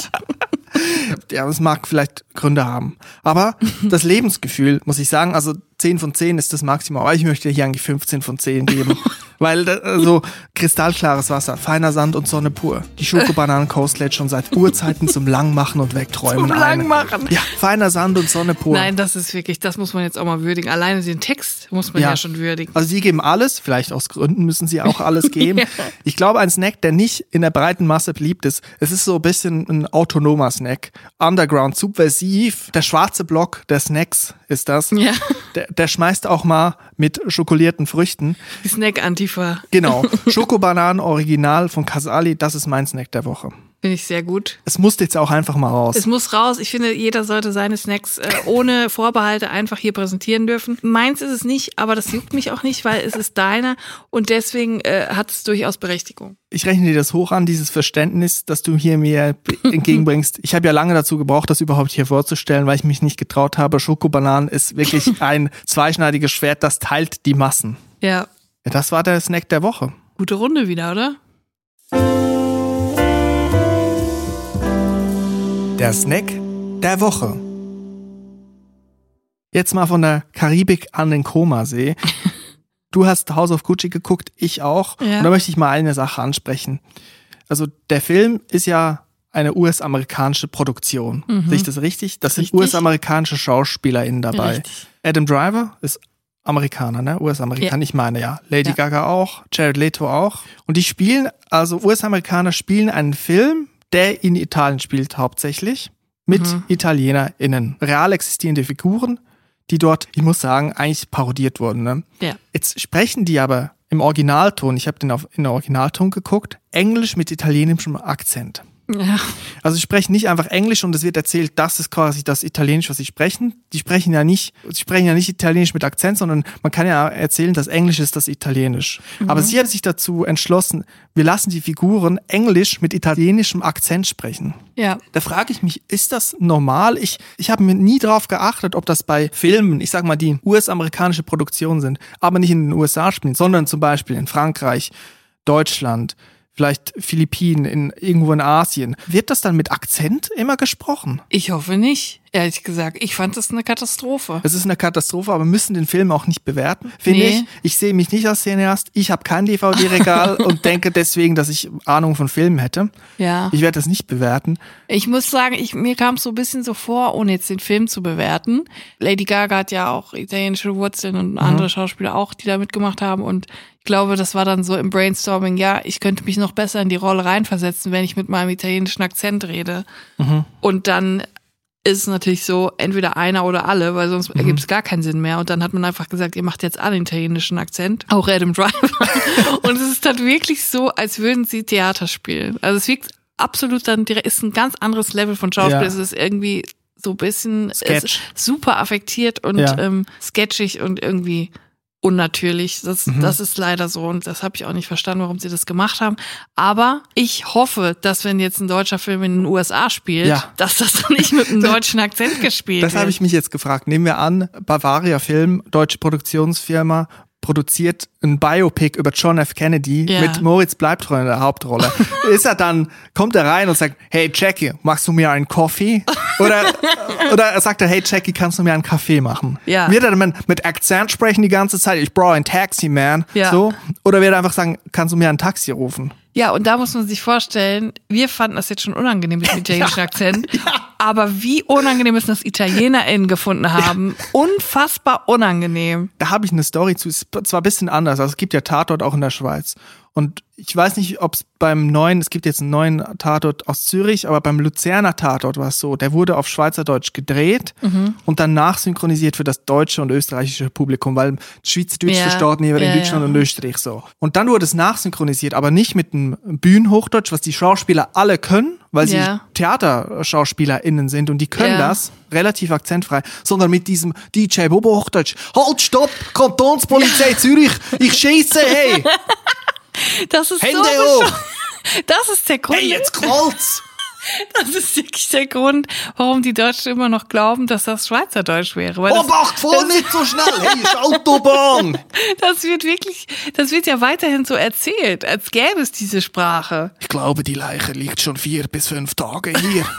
Ja, es mag vielleicht Gründe haben. Aber das Lebensgefühl, muss ich sagen, also 10 von 10 ist das Maximum. Aber ich möchte hier eigentlich 15 von 10 geben. Weil da- also kristallklares Wasser, feiner Sand und Sonne pur. Die Schokobananen Coast lädt schon seit Urzeiten zum Langmachen und Wegträumen Zum ein. Langmachen. Ja, feiner Sand und Sonne pur. Nein, das ist wirklich, das muss man jetzt auch mal würdigen. Alleine den Text muss man ja, schon würdigen. Also sie geben alles, vielleicht aus Gründen müssen sie auch alles geben. Ja. Ich glaube, ein Snack, der nicht in der breiten Masse beliebt ist, es ist so ein bisschen ein autonomer Snack. Underground, subversiv. Der schwarze Block der Snacks ist das. Ja. Der, der schmeißt auch mal mit schokolierten Früchten. Die Snack-Antifa. Genau. Schokobananen Original von Casali, das ist mein Snack der Woche. Finde ich sehr gut. Es musste jetzt auch einfach mal raus. Es muss raus. Ich finde, jeder sollte seine Snacks äh, ohne Vorbehalte einfach hier präsentieren dürfen. Meins ist es nicht, aber das juckt mich auch nicht, weil es ist deiner und deswegen äh, hat es durchaus Berechtigung. ich rechne dir das hoch an, dieses Verständnis, das du hier mir entgegenbringst. Ich habe ja lange dazu gebraucht, das überhaupt hier vorzustellen, weil ich mich nicht getraut habe. Schokobananen ist wirklich ein zweischneidiges Schwert, das teilt die Massen. Ja, Ja, das war der Snack der Woche. gute Runde wieder, oder? Der Snack der Woche. Jetzt mal von der Karibik an den Komasee. Du hast House of Gucci geguckt, ich auch. Ja. Und da möchte ich mal eine Sache ansprechen. Also der Film ist ja eine US-amerikanische Produktion. Sehe ich das richtig? Das sind Mhm. Richtig. US-amerikanische SchauspielerInnen dabei. Richtig. Adam Driver ist Amerikaner, ne? US-Amerikaner, Ja. ich meine ja. Lady Ja. Gaga auch, Jared Leto auch. Und die spielen, also US-Amerikaner spielen einen Film, der in Italien spielt hauptsächlich, mit Mhm. ItalienerInnen. Real existierende Figuren, die dort, ich muss sagen, eigentlich parodiert wurden, ne? Ja. Jetzt sprechen die aber im Originalton, ich habe den auf, in der Originalton geguckt, Englisch mit italienischem Akzent. Ja. Also sie sprechen nicht einfach Englisch und es wird erzählt, das ist quasi das Italienisch, was sie sprechen. Die sprechen ja nicht, sie sprechen ja nicht Italienisch mit Akzent, sondern man kann ja erzählen, das Englisch ist das Italienisch. Aber sie haben sich dazu entschlossen, wir lassen die Figuren Englisch mit italienischem Akzent sprechen. Ja. Da frage ich mich, ist das normal? Ich, ich habe mir nie drauf geachtet, ob das bei Filmen, ich sag mal, die US-amerikanische Produktion sind, aber nicht in den USA spielen, sondern zum Beispiel in Frankreich, Deutschland, vielleicht Philippinen, in, irgendwo in Asien. Wird das dann mit Akzent immer gesprochen? Ich hoffe nicht. Ehrlich gesagt, ich fand das eine Katastrophe. Es ist eine Katastrophe, aber wir müssen den Film auch nicht bewerten, finde Nee. ich. Ich sehe mich nicht als Cineast. Ich habe kein DVD-Regal und denke deswegen, dass ich Ahnung von Filmen hätte. Ja. Ich werde das nicht bewerten. Ich muss sagen, ich, mir kam es so ein bisschen so vor, ohne jetzt den Film zu bewerten. Lady Gaga hat ja auch italienische Wurzeln und andere Schauspieler auch, die da mitgemacht haben. Und glaube, das war dann so im Brainstorming, ja, ich könnte mich noch besser in die Rolle reinversetzen, wenn ich mit meinem italienischen Akzent rede. Und dann ist es natürlich so, entweder einer oder alle, weil sonst ergibt es gar keinen Sinn mehr. Und dann hat man einfach gesagt, ihr macht jetzt alle einen italienischen Akzent, auch Adam Driver. und es ist dann wirklich so, als würden sie Theater spielen. Also es wirkt absolut dann direkt, ist ein ganz anderes Level von Schauspiel. Ja. Es ist irgendwie so ein bisschen es Sketch. ist super affektiert und Ja. ähm, sketchig und irgendwie unnatürlich. Das, Mhm. das ist leider so und das habe ich auch nicht verstanden, warum sie das gemacht haben. Aber ich hoffe, dass wenn jetzt ein deutscher Film in den USA spielt, Ja. dass das dann nicht mit einem deutschen Akzent gespielt Das wird. habe ich mich jetzt gefragt. Nehmen wir an, Bavaria Film, deutsche Produktionsfirma, produziert ein Biopic über John F. Kennedy Ja. mit Moritz Bleibtreu in der Hauptrolle. ist er dann, kommt er rein und sagt, hey Jackie, machst du mir einen Coffee? Oder, oder sagt er, hey Jackie, kannst du mir einen Kaffee machen? Ja. Wird er dann mit Akzent sprechen die ganze Zeit, ich brauche ein Taxi, man? Ja. So? Oder wird er einfach sagen, kannst du mir ein Taxi rufen? Ja, und da muss man sich vorstellen, wir fanden das jetzt schon unangenehm mit dem italienischen Akzent. Aber wie unangenehm ist das ItalienerInnen gefunden haben? Unfassbar unangenehm. da habe ich eine Story zu. Ist zwar ein bisschen anders, also es gibt ja Tatort auch in der Schweiz. Und ich weiß nicht, ob es beim neuen, es gibt jetzt einen neuen Tatort aus Zürich, aber beim Luzerner Tatort war es so, der wurde auf Schweizerdeutsch gedreht und danach synchronisiert für das deutsche und österreichische Publikum, weil Schweizerdeutsch Ja, versteht niemand in ja, Deutschland ja. und Österreich so. Und dann wurde es nachsynchronisiert, aber nicht mit einem Bühnenhochdeutsch, was die Schauspieler alle können, weil sie Ja. TheaterschauspielerInnen sind und die können das relativ akzentfrei, sondern mit diesem DJ Bobo Hochdeutsch. Halt, stopp! Kantonspolizei Zürich! Ich schieße, hey! Das ist Hände so hoch! Das ist der Grund. Hey, jetzt knallt's! Das ist wirklich der Grund, warum die Deutschen immer noch glauben, dass das Schweizerdeutsch wäre. Weil Obacht, fahr nicht so schnell! Hey, ist Autobahn! das wird wirklich, das wird ja weiterhin so erzählt, als gäbe es diese Sprache. Ich glaube, die Leiche liegt schon vier bis fünf Tage hier.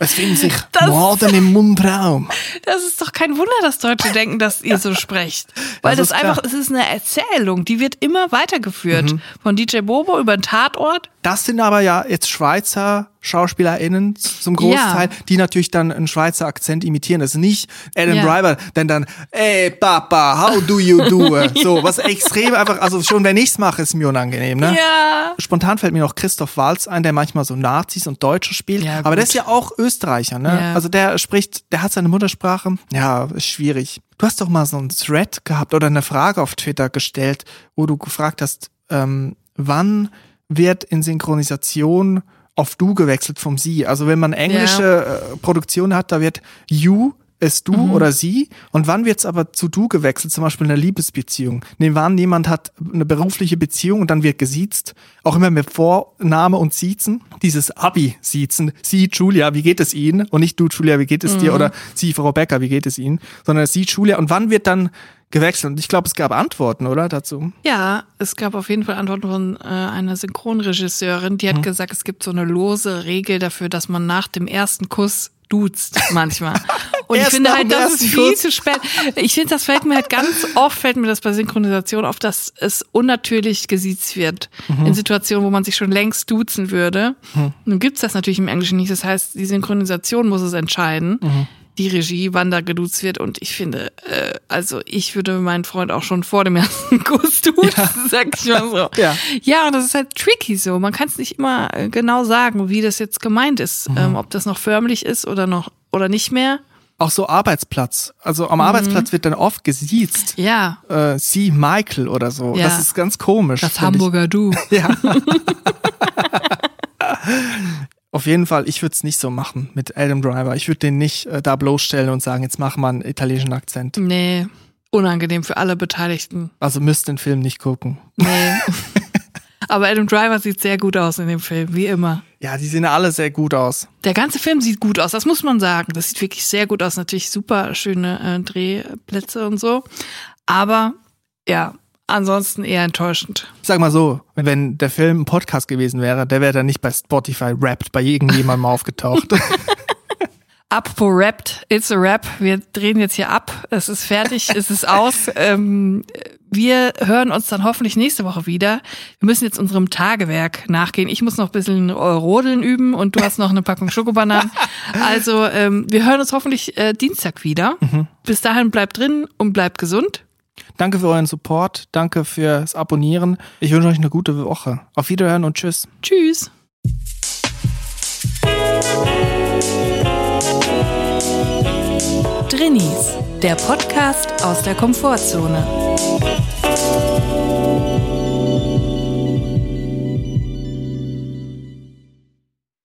Es finden sich Das- Maden im Mundraum. Das ist doch kein Wunder, dass Deutsche denken, dass ihr so sprecht. Weil Das das, einfach, es ist eine Erzählung, die wird immer weitergeführt. Mhm. Von DJ Bobo über den Tatort. Das sind aber ja jetzt Schweizer SchauspielerInnen zum Großteil, Ja. die natürlich dann einen Schweizer Akzent imitieren. Das ist nicht Adam Ja. Driver, denn dann, ey Papa, how do you do? so, was extrem einfach, also schon wenn ich's mache, ist mir unangenehm, ne? Ja. Spontan fällt mir noch Christoph Walz ein, der manchmal so Nazis und Deutsche spielt. Ja, aber der ist ja auch Österreicher, ne? Also der spricht, der hat seine Muttersprache. Ja, ist schwierig. Du hast doch mal so einen Thread gehabt oder eine Frage auf Twitter gestellt, wo du gefragt hast, ähm, wann wird in Synchronisation auf du gewechselt vom sie? Also wenn man englische äh, Produktion hat, da wird you es du Mhm. oder sie und wann wird's aber zu du gewechselt, zum Beispiel in einer Liebesbeziehung? Nehmen wir an, jemand hat eine berufliche Beziehung und dann wird gesiezt, auch immer mit Vorname und Siezen, dieses Abi-Siezen, sie Julia, wie geht es Ihnen? Und nicht du Julia, wie geht es Mhm. dir? Oder sie Frau Becker, wie geht es Ihnen? Sondern sie Julia und wann wird dann gewechselt? Und ich glaube, es gab Antworten, oder, dazu? Ja, es gab auf jeden Fall Antworten von äh, einer Synchronregisseurin, die hat Mhm. gesagt, es gibt so eine lose Regel dafür, dass man nach dem ersten Kuss duzt manchmal. Und ich finde halt, das ist viel Kuss. zu spät. Ich finde, das fällt mir halt ganz oft, fällt mir das bei Synchronisation auf, dass es unnatürlich gesiezt wird. Mhm. In Situationen, wo man sich schon längst duzen würde. Nun gibt's das natürlich im Englischen nicht. Das heißt, die Synchronisation muss es entscheiden. Mhm. Die Regie, wann da geduzt wird. Und ich finde, äh, also ich würde meinen Freund auch schon vor dem ersten Kuss duzen, sag ich mal so. Ja. Ja, und das ist halt tricky so. Man kann es nicht immer äh, genau sagen, wie das jetzt gemeint ist. Mhm. Ähm, ob das noch förmlich ist oder noch oder nicht mehr. Auch so Arbeitsplatz. Also Mhm. am Arbeitsplatz wird dann oft gesiezt. Ja, Äh, sie Michael oder so. Ja. Das ist ganz komisch. das Hamburger Du. Ich. Ja. Auf jeden Fall, ich würde es nicht so machen mit Adam Driver. Ich würde den nicht äh, da bloßstellen und sagen, jetzt mach mal einen italienischen Akzent. Nee, unangenehm für alle Beteiligten. Also müsst den Film nicht gucken. Nee. Aber Adam Driver sieht sehr gut aus in dem Film, wie immer. Ja, die sehen alle sehr gut aus. Der ganze Film sieht gut aus, das muss man sagen. Das sieht wirklich sehr gut aus. Natürlich super schöne äh, Drehplätze und so. Aber ja, ansonsten eher enttäuschend. Ich sag mal so, wenn der Film ein Podcast gewesen wäre, der wäre dann nicht bei Spotify Wrapped bei irgendjemandem aufgetaucht. Apropos Rappt, it's a Rap. Wir drehen jetzt hier ab. Es ist fertig, es ist aus. Ähm, wir hören uns dann hoffentlich nächste Woche wieder. Wir müssen jetzt unserem Tagewerk nachgehen. Ich muss noch ein bisschen Rodeln üben und du hast noch eine Packung Schokobananen. Also ähm, wir hören uns hoffentlich äh, Dienstag wieder. Mhm. Bis dahin bleibt drin und bleibt gesund. Danke für euren Support. Danke fürs Abonnieren. Ich wünsche euch eine gute Woche. Auf Wiederhören und tschüss. Tschüss. Drinnies, der Podcast aus der Komfortzone.